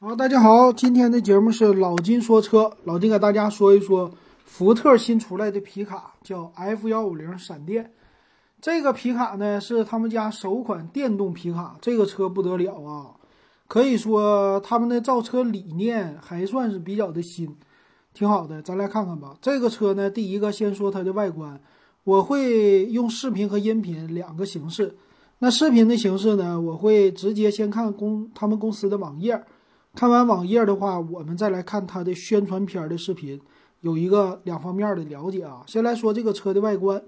好，大家好，今天的节目是老金说车，老金给大家说一说福特新出来的皮卡，叫 F 幺五零闪电。这个皮卡呢是他们家首款电动皮卡，这个车不得了啊！可以说他们的造车理念还算是比较的新，挺好的。咱来看看吧。这个车呢，第一个先说它的外观，我会用视频和音频两个形式。那视频的形式呢，我会直接先看公他们公司的网页。看完网页的话，我们再来看它的宣传片的视频，有一个两方面的了解啊。先来说这个车的外观，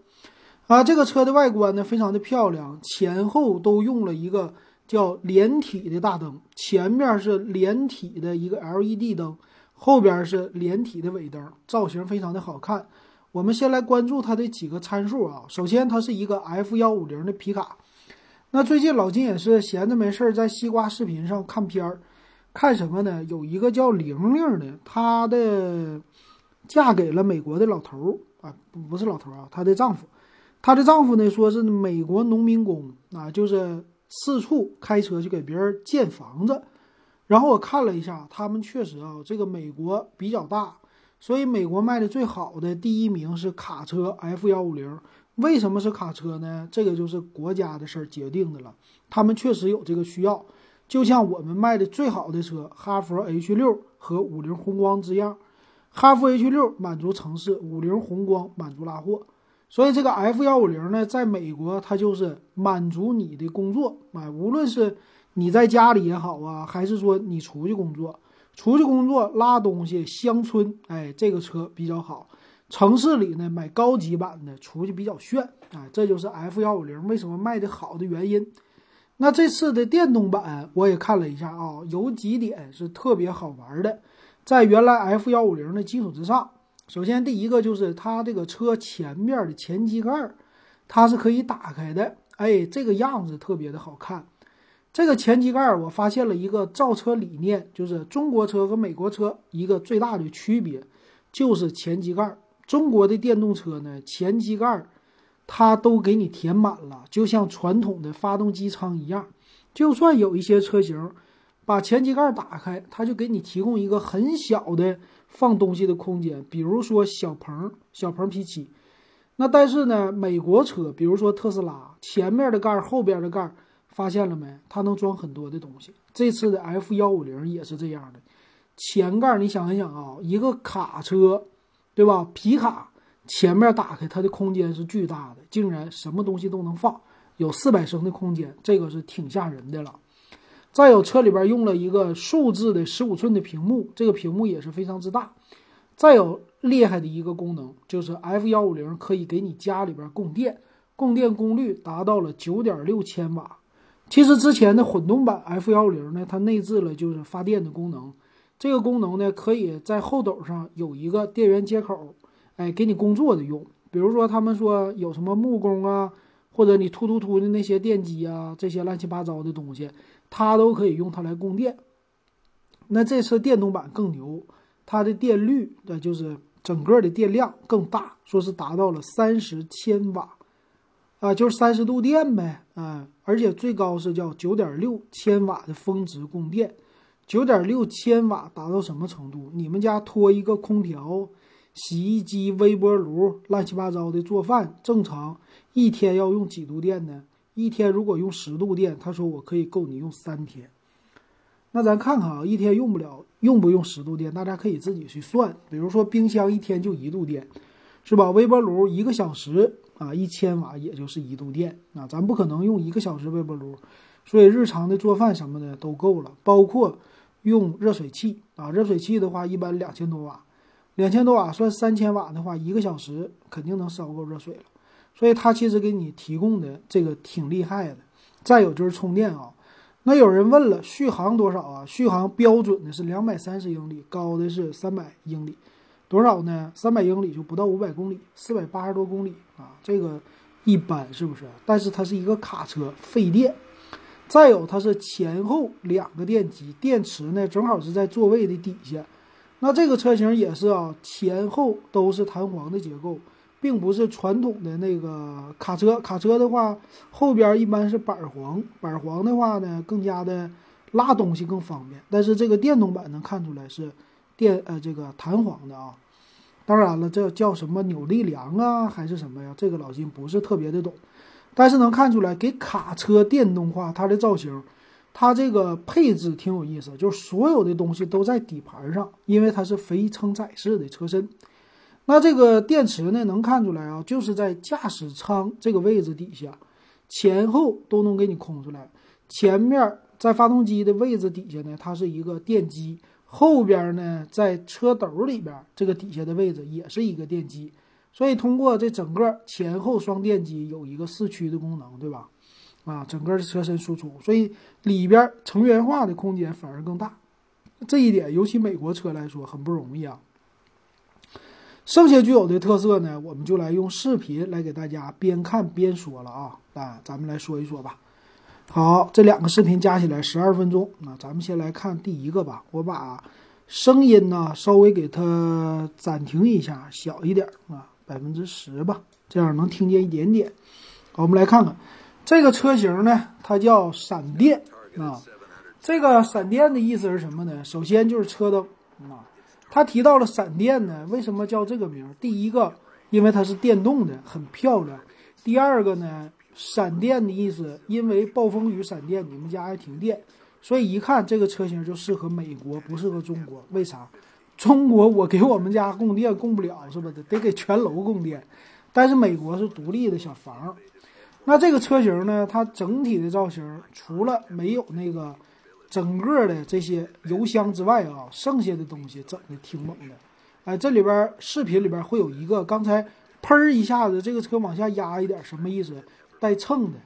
啊，这个车的外观呢非常的漂亮，前后都用了一个叫连体的大灯，前面是连体的一个 LED 灯，后边是连体的尾灯，造型非常的好看。我们先来关注它的几个参数啊，首先它是一个 F 幺五零的皮卡，那最近老金也是闲着没事儿在西瓜视频上看片儿。看什么呢？有一个叫玲玲的，她的嫁给了美国的老头儿啊，不是老头儿啊，她的丈夫，她的丈夫呢说是美国农民工啊，就是四处开车去给别人建房子。然后我看了一下，他们确实啊，这个美国比较大，所以美国卖的最好的第一名是卡车 F 幺五零。为什么是卡车呢？这个就是国家的事儿决定的了，他们确实有这个需要。就像我们卖的最好的车哈弗 H 六和五菱宏光之样，哈弗 H 六满足城市，五菱宏光满足拉货。所以这个 F 幺五零呢，在美国它就是满足你的工作啊，无论是你在家里也好啊，还是说你出去工作，出去工作拉东西，乡村哎，这个车比较好。城市里呢，买高级版的出去比较炫啊，这就是 F 幺五零为什么卖的好的原因。那这次的电动版我也看了一下啊，有几点是特别好玩的，在原来 F 幺五零的基础之上。首先第一个就是它这个车前面的前机盖，它是可以打开的，哎，这个样子特别的好看。这个前机盖我发现了一个造车理念，就是中国车和美国车一个最大的区别，就是前机盖。中国的电动车呢，前机盖。它都给你填满了，就像传统的发动机舱一样。就算有一些车型把前机盖打开，它就给你提供一个很小的放东西的空间，比如说小鹏、小鹏 P7。那但是呢，美国车，比如说特斯拉，前面的盖、后边的盖，发现了没？它能装很多的东西。这次的 F 幺五零也是这样的，前盖你想一想啊，一个卡车，对吧？皮卡。前面打开，它的空间是巨大的，竟然什么东西都能放，有四百升的空间，这个是挺吓人的了。再有车里边用了一个数字的十五寸的屏幕，这个屏幕也是非常之大。再有厉害的一个功能，就是 F 幺五零可以给你家里边供电，供电功率达到了九点六千瓦。其实之前的混动版 F 幺五零呢，它内置了就是发电的功能，这个功能呢可以在后斗上有一个电源接口。哎，给你工作的用，比如说他们说有什么木工啊，或者你突突突的那些电机啊，这些乱七八糟的东西，它都可以用它来供电。那这次电动版更牛，它的电率的就是整个的电量更大，说是达到了三十千瓦，啊，就是三十度电呗，啊，而且最高是叫九点六千瓦的峰值供电，九点六千瓦达到什么程度？你们家拖一个空调。洗衣机、微波炉，乱七八糟的做饭，正常一天要用几度电呢？一天如果用十度电，他说我可以够你用三天。那咱看看啊，一天用不了，用不用十度电？大家可以自己去算。比如说冰箱一天就一度电，是吧？微波炉一个小时啊，一千瓦也就是一度电啊，咱不可能用一个小时微波炉，所以日常的做饭什么的都够了。包括用热水器啊，热水器的话一般两千多瓦。两千多瓦算三千瓦的话，一个小时肯定能烧够热水了。所以它其实给你提供的这个挺厉害的。再有就是充电啊，那有人问了，续航多少啊？续航标准的是两百三十英里，高的是三百英里，多少呢？三百英里就不到五百公里，四百八十多公里啊，这个一般是不是？但是它是一个卡车，费电。再有它是前后两个电机，电池呢正好是在座位的底下。那这个车型也是啊，前后都是弹簧的结构，并不是传统的那个卡车。卡车的话，后边一般是板簧，板簧的话呢更加的拉东西更方便。但是这个电动版能看出来是电呃这个弹簧的啊。当然了，这叫什么扭力梁啊，还是什么呀？这个老金不是特别的懂，但是能看出来给卡车电动化它的造型，它这个配置挺有意思，就是所有的东西都在底盘上，因为它是非承载式的车身。那这个电池呢，能看出来啊，就是在驾驶舱这个位置底下，前后都能给你空出来。前面在发动机的位置底下呢，它是一个电机。后边呢，在车斗里边这个底下的位置也是一个电机，所以通过这整个前后双电机有一个四驱的功能，对吧？啊，整个的车身输出，所以里边成员化的空间反而更大，这一点尤其美国车来说很不容易啊。剩下具有的特色呢，我们就来用视频来给大家边看边说了啊，啊，咱们来说一说吧。好，这两个视频加起来十二分钟。那咱们先来看第一个吧。我把声音呢稍微给它暂停一下，小一点啊，百分之十吧，这样能听见一点点。好，我们来看看这个车型呢，它叫闪电啊。这个闪电的意思是什么呢？首先就是车灯啊。他提到了闪电呢，为什么叫这个名？第一个，因为它是电动的，很漂亮。第二个呢？闪电的意思，因为暴风雨闪电，你们家还停电，所以一看这个车型就适合美国，不适合中国。为啥？中国我给我们家供电供不了，是吧？得得给全楼供电。但是美国是独立的小房。那这个车型呢？它整体的造型，除了没有那个整个的这些油箱之外啊，剩下的东西整的挺猛的。哎，这里边视频里边会有一个，刚才喷一下子，这个车往下压一点，什么意思？带秤的，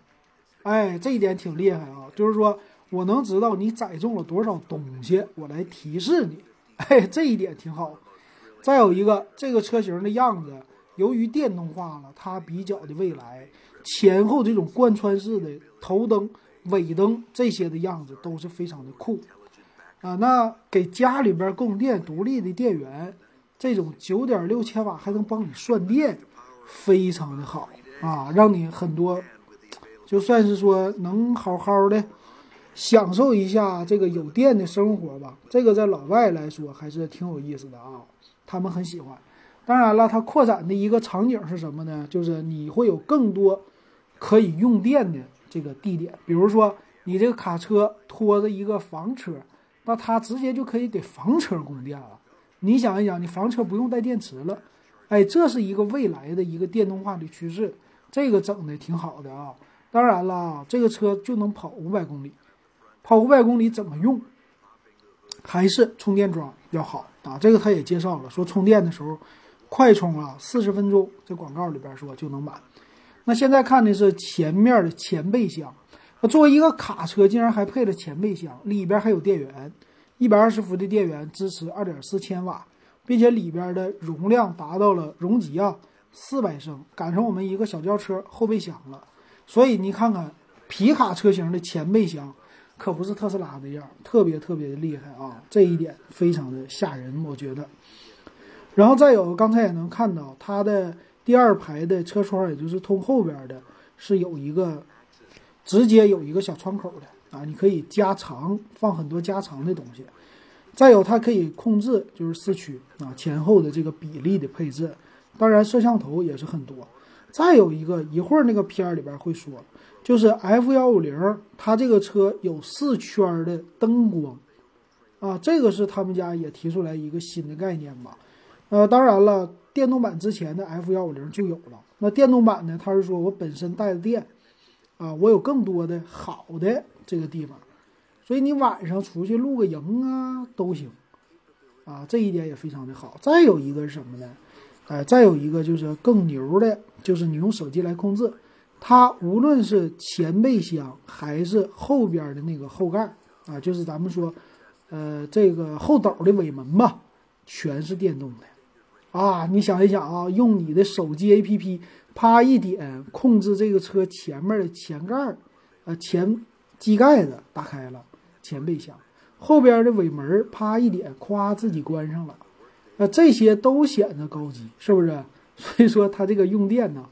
哎，这一点挺厉害啊！就是说我能知道你载重了多少东西，我来提示你，哎，这一点挺好。再有一个，这个车型的样子，由于电动化了，它比较的未来，前后这种贯穿式的头灯、尾灯这些的样子都是非常的酷啊。那给家里边供电独立的电源，这种九点六千瓦还能帮你算电，非常的好。啊，让你很多，就算是说能好好的享受一下这个有电的生活吧。这个在老外来说还是挺有意思的啊，他们很喜欢。当然了，它扩展的一个场景是什么呢？就是你会有更多可以用电的这个地点，比如说你这个卡车拖着一个房车，那它直接就可以给房车供电了。你想一想，你房车不用带电池了，哎，这是一个未来的一个电动化的趋势。这个整的挺好的啊，当然了，这个车就能跑五百公里，跑五百公里怎么用？还是充电桩要好啊。这个他也介绍了，说充电的时候快充啊，四十分钟，这广告里边说就能满。那现在看的是前面的前备箱，那作为一个卡车，竟然还配了前备箱，里边还有电源，一百二十伏的电源，支持二点四千瓦，并且里边的容量达到了容积啊。四百升赶上我们一个小轿车后备箱了，所以你看看皮卡车型的前备箱，可不是特斯拉的样，特别特别的厉害啊！这一点非常的吓人，我觉得。然后再有，刚才也能看到它的第二排的车窗，也就是通后边的，是有一个直接有一个小窗口的啊，你可以加长放很多加长的东西。再有，它可以控制就是四驱啊前后的这个比例的配置。当然，摄像头也是很多。再有一个，一会儿那个片儿里边会说，就是 F 幺五零，它这个车有四圈的灯光，啊，这个是他们家也提出来一个新的概念吧。呃，当然了，电动版之前的 F 幺五零就有了。那电动版呢，它是说我本身带的电，啊，我有更多的好的这个地方，所以你晚上出去露个营啊都行，啊，这一点也非常的好。再有一个是什么呢？哎，再有一个就是更牛的，就是你用手机来控制，它无论是前备箱还是后边的那个后盖啊，就是咱们说，呃，这个后斗的尾门吧，全是电动的，啊，你想一想啊，用你的手机 APP，啪一点控制这个车前面的前盖儿，呃，前机盖子打开了，前备箱，后边的尾门啪一点，咵自己关上了。那这些都显得高级，是不是？所以说它这个用电呢，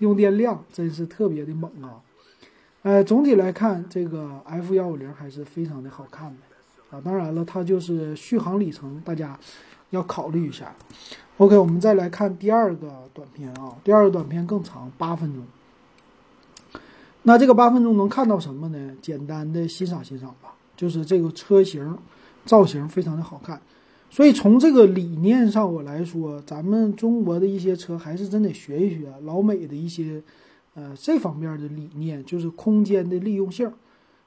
用电量真是特别的猛啊！呃，总体来看，这个 F 幺五零还是非常的好看的啊。当然了，它就是续航里程，大家要考虑一下。OK，我们再来看第二个短片啊，第二个短片更长，八分钟。那这个八分钟能看到什么呢？简单的欣赏欣赏吧，就是这个车型造型非常的好看。所以从这个理念上我来说，咱们中国的一些车还是真得学一学老美的一些。呃，这方面的理念就是空间的利用性。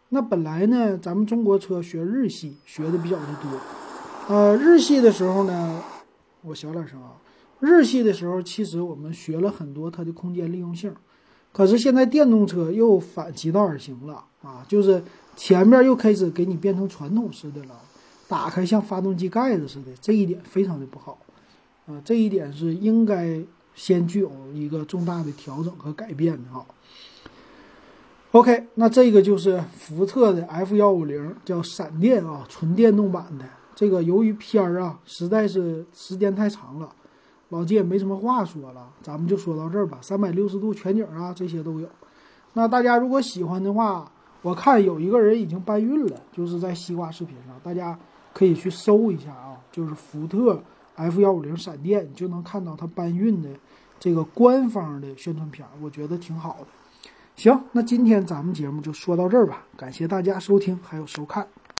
那本来呢，咱们中国车学日系学的比较的多。呃，日系的时候呢，我小点声啊。日系的时候，其实我们学了很多它的空间利用性。可是现在电动车又反其道而行了啊，就是前面又开始给你变成传统式的了，打开像发动机盖子似的，这一点非常的不好。啊，这一点是应该。先具有一个重大的调整和改变的啊。OK，那这个就是福特的 F 幺五零，叫闪电啊，纯电动版的。这个由于片儿啊实在是时间太长了，老纪也没什么话说了，咱们就说到这儿吧。三百六十度全景啊，这些都有。那大家如果喜欢的话，我看有一个人已经搬运了，就是在西瓜视频上，大家可以去搜一下啊，就是福特。F 幺五零闪电，你就能看到它搬运的这个官方的宣传片，我觉得挺好的。行，那今天咱们节目就说到这儿吧，感谢大家收听还有收看。